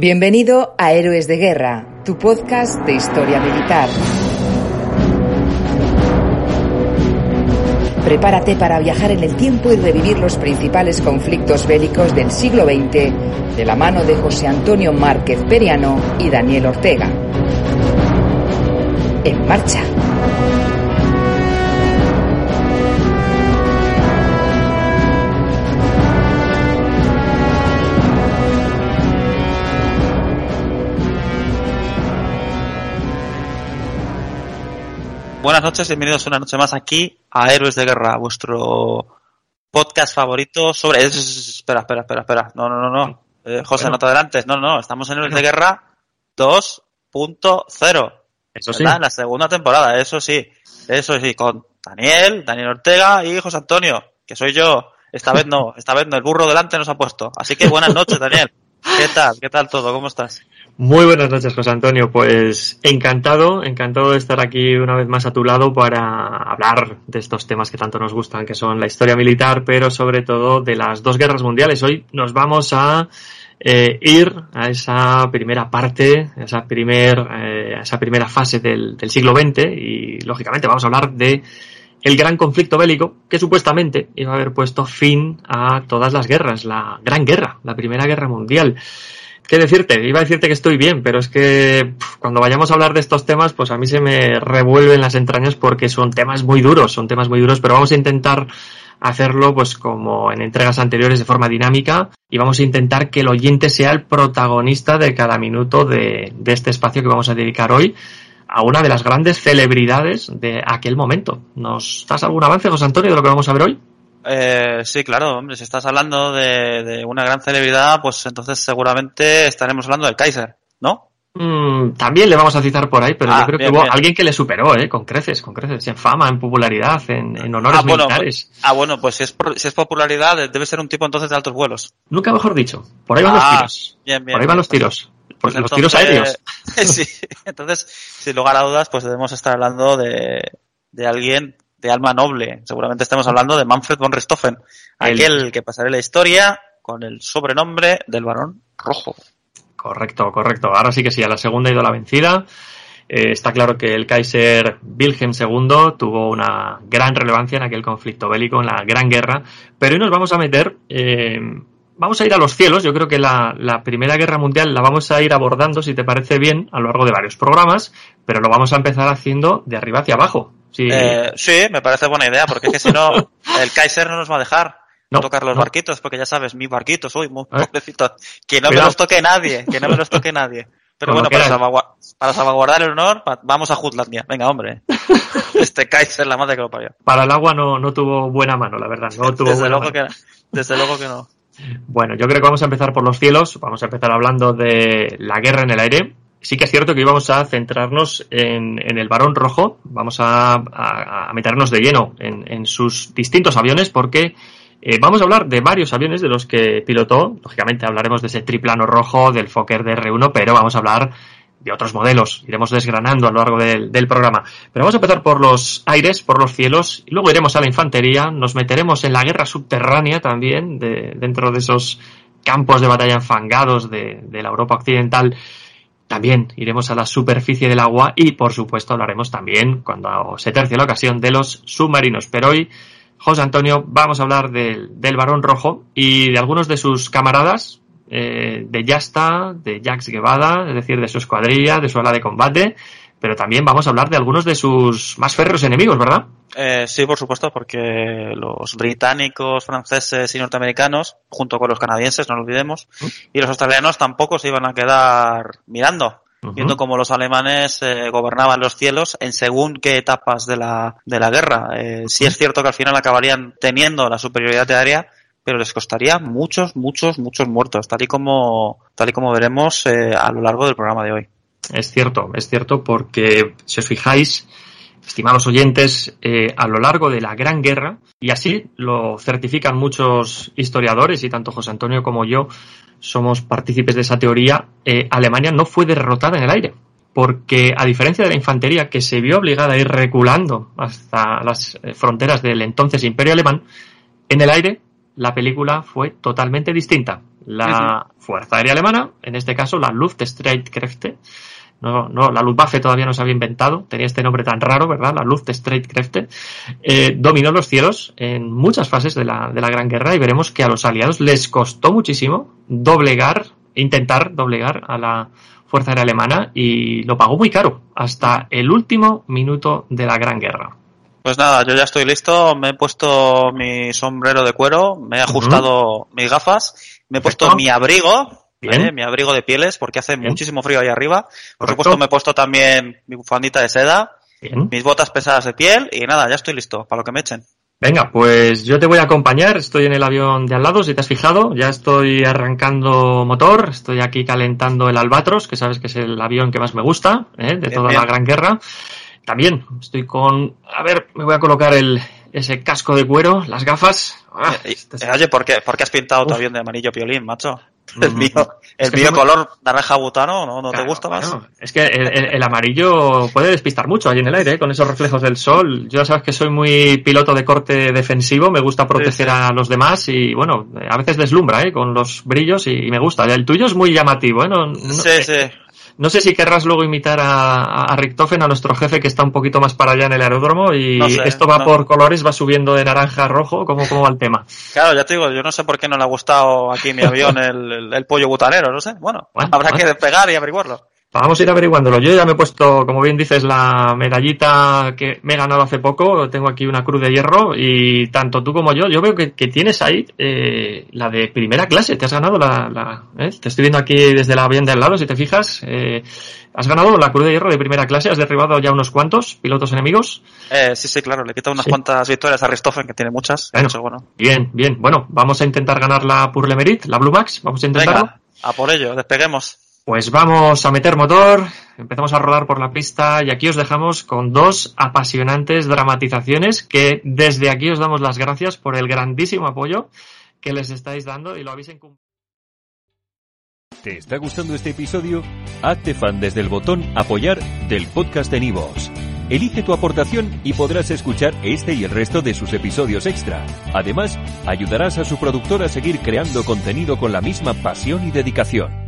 Bienvenido a Héroes de Guerra, tu podcast de historia militar. Prepárate para viajar en el tiempo y revivir los principales conflictos bélicos del siglo XX de la mano de José Antonio Márquez Periano y Daniel Ortega. En marcha. Buenas noches, bienvenidos una noche más aquí a Héroes de Guerra, vuestro podcast favorito sobre... Espera, espera, espera, espera. No, no, no, no. Eh, José, Bueno. no te adelantes. No, no, estamos en Héroes de Guerra 2.0. Eso sí. ¿verdad? En la segunda temporada, eso sí. Eso sí, con Daniel, Daniel Ortega y José Antonio, que soy yo. Esta vez no, esta vez no, el burro delante nos ha puesto. Así que buenas noches, Daniel. ¿Qué tal? ¿Qué tal todo? ¿Cómo estás? Muy buenas noches, José Antonio. Pues encantado, encantado de estar aquí una vez más a tu lado para hablar de estos temas que tanto nos gustan, que son la historia militar, pero sobre todo de las dos guerras mundiales. Hoy nos vamos a eh, ir a esa primera parte, a esa, primer, eh, esa primera fase del siglo XX y, lógicamente, vamos a hablar de el gran conflicto bélico que supuestamente iba a haber puesto fin a todas las guerras, la Gran Guerra, la Primera Guerra Mundial. ¿Qué decirte? Iba a decirte que estoy bien, pero es que cuando vayamos a hablar de estos temas, pues a mí se me revuelven las entrañas porque son temas muy duros, son temas muy duros, pero vamos a intentar hacerlo pues como en entregas anteriores de forma dinámica y vamos a intentar que el oyente sea el protagonista de cada minuto de este espacio que vamos a dedicar hoy a una de las grandes celebridades de aquel momento. ¿Nos das algún avance, José Antonio, de lo que vamos a ver hoy? Eh, sí, claro, hombre, si estás hablando de, de una gran celebridad, pues entonces seguramente estaremos hablando del Kaiser, ¿no? Mm, también le vamos a citar por ahí, pero Ah, yo creo bien, que hubo bien. alguien que le superó, ¿eh? Con creces, con creces, en fama, en popularidad, en, en honores Ah, bueno, militares. Ah, bueno, pues si es, por- si es popularidad, debe ser un tipo entonces de altos vuelos. Nunca mejor dicho. Por ahí van Ah, los tiros. Bien, bien. por ahí van los tiros. Pues los tiros aéreos. sí, entonces, sin lugar a dudas, pues debemos estar hablando de, de alguien de alma noble. Seguramente estemos hablando de Manfred von Richthofen, El- aquel que pasaré la historia con el sobrenombre del varón rojo. Correcto, correcto. Ahora sí que sí, a la segunda ha ido la vencida. Eh, está claro que el Kaiser Wilhelm II tuvo una gran relevancia en aquel conflicto bélico, en la Gran Guerra, pero hoy nos vamos a meter, eh, vamos a ir a los cielos. Yo creo que la, la Primera Guerra Mundial la vamos a ir abordando, si te parece bien, a lo largo de varios programas, pero lo vamos a empezar haciendo de arriba hacia abajo. Sí, Eh, sí, me parece buena idea, porque es que si no, el Kaiser no nos va a dejar. No, tocar los no. barquitos, porque ya sabes, mis barquitos, uy, muy ¿Eh? pobrecito. Que no me los toque nadie, que no me los toque nadie. Pero Como bueno, para, salvaguardar el honor, vamos a Jutlandia. Venga, hombre. Este Kaiser, la madre que lo parió. para el agua no, no tuvo buena mano, la verdad. No tuvo Desde luego, mano. que, desde luego que no. Bueno, yo creo que vamos a empezar por los cielos. Vamos a empezar hablando de la guerra en el aire. Sí que es cierto que íbamos a centrarnos en, el varón rojo. Vamos a, meternos de lleno en, en sus distintos aviones porque eh, vamos a hablar de varios aviones de los que pilotó. Lógicamente hablaremos de ese triplano rojo, del Fokker DR1, pero vamos a hablar de otros modelos. Iremos desgranando a lo largo del, programa. Pero vamos a empezar por los aires, por los cielos, y luego iremos a la infantería, nos meteremos en la guerra subterránea también, de, dentro de esos campos de batalla enfangados de, la Europa occidental. También iremos a la superficie del agua y, por supuesto, hablaremos también, cuando se tercie la ocasión, de los submarinos. Pero hoy, José Antonio, vamos a hablar del, del varón rojo y de algunos de sus camaradas, eh, de Yasta, de Jax Guevara, es decir, de su escuadrilla, de su ala de combate, pero también vamos a hablar de algunos de sus más férreos enemigos, ¿verdad? Eh, sí, por supuesto, porque los británicos, franceses y norteamericanos, junto con los canadienses, no lo olvidemos, y los australianos tampoco se iban a quedar mirando. Viendo cómo los alemanes eh, gobernaban los cielos en según qué etapas de la, de la guerra. Eh, sí es cierto que al final acabarían teniendo la superioridad aérea, pero les costaría muchos, muchos, muchos muertos, tal y como, tal y como veremos eh, a lo largo del programa de hoy. Es cierto, es cierto, porque si os fijáis, estimados oyentes, eh, a lo largo de la Gran Guerra, y así lo certifican muchos historiadores, y tanto José Antonio como yo somos partícipes de esa teoría, eh, Alemania no fue derrotada en el aire. Porque a diferencia de la infantería que se vio obligada a ir reculando hasta las fronteras del entonces Imperio Alemán, en el aire la película fue totalmente distinta. La Fuerza Aérea Alemana, en este caso la Luftstreitkräfte, no, no, la Luftwaffe todavía no se había inventado, tenía este nombre tan raro, ¿verdad? La Luftstreitkräfte, eh, dominó los cielos en muchas fases de la, de la Gran Guerra y veremos que a los aliados les costó muchísimo doblegar, intentar doblegar a la Fuerza Aérea Alemana y lo pagó muy caro, hasta el último minuto de la Gran Guerra. Pues nada, yo ya estoy listo, me he puesto mi sombrero de cuero, me he ajustado mis gafas, me he puesto mi abrigo, ¿vale? mi abrigo de pieles, porque hace muchísimo frío ahí arriba. Por supuesto, me he puesto también mi bufandita de seda, mis botas pesadas de piel y nada, ya estoy listo para lo que me echen. Venga, pues yo te voy a acompañar, estoy en el avión de al lado, si te has fijado, ya estoy arrancando motor, estoy aquí calentando el Albatros, que sabes que es el avión que más me gusta, ¿eh? de toda la Gran Guerra. También estoy con, a ver, me voy a colocar el, ese casco de cuero, las gafas. Ah, eh, eh, oye, ¿por qué, ¿por qué has pintado tu avión de amarillo piolín, macho? El mío, el mío color naranja butano, ¿no, no te gusta más? es que el, amarillo puede despistar mucho allí en el aire, ¿eh? con esos reflejos del sol. Yo ya sabes que soy muy piloto de corte defensivo, me gusta proteger a los demás y bueno, a veces deslumbra, ¿eh? Con los brillos y, me gusta. El tuyo es muy llamativo, ¿eh? No, sí, sí. No sé si querrás luego imitar a, a Richtofen, a nuestro jefe que está un poquito más para allá en el aeródromo y esto va por colores, va subiendo de naranja a rojo, ¿cómo, ¿cómo va el tema? Claro, ya te digo, yo no sé por qué no le ha gustado aquí mi avión el, el, pollo butanero, no sé. Bueno, habrá que despegar y averiguarlo. Vamos a ir averiguándolo. Yo ya me he puesto, como bien dices, la medallita que me he ganado hace poco. Tengo aquí una cruz de hierro y tanto tú como yo, yo veo que, tienes ahí eh, la de primera clase. Te has ganado la... la ¿eh? Te estoy viendo aquí desde la avión de al lado, si te fijas. Eh, has ganado la cruz de hierro de primera clase. Has derribado ya unos cuantos pilotos enemigos. Eh, sí, sí, claro. Le he quitado unas cuantas victorias a Ristoffen, que tiene muchas. Bueno, Bien, bien. Bueno, vamos a intentar ganar la Purle Merit, la Blue Max. Vamos a intentarlo. Venga, a por ello. Despeguemos. Pues vamos a meter motor, empezamos a rodar por la pista y aquí os dejamos con dos apasionantes dramatizaciones que desde aquí os damos las gracias por el grandísimo apoyo que les estáis dando y lo habéis cumplido. ¿Te está gustando este episodio? Hazte fan desde el botón apoyar del podcast de Nivos. Elige tu aportación y podrás escuchar este y el resto de sus episodios extra. Además, ayudarás a su productor a seguir creando contenido con la misma pasión y dedicación.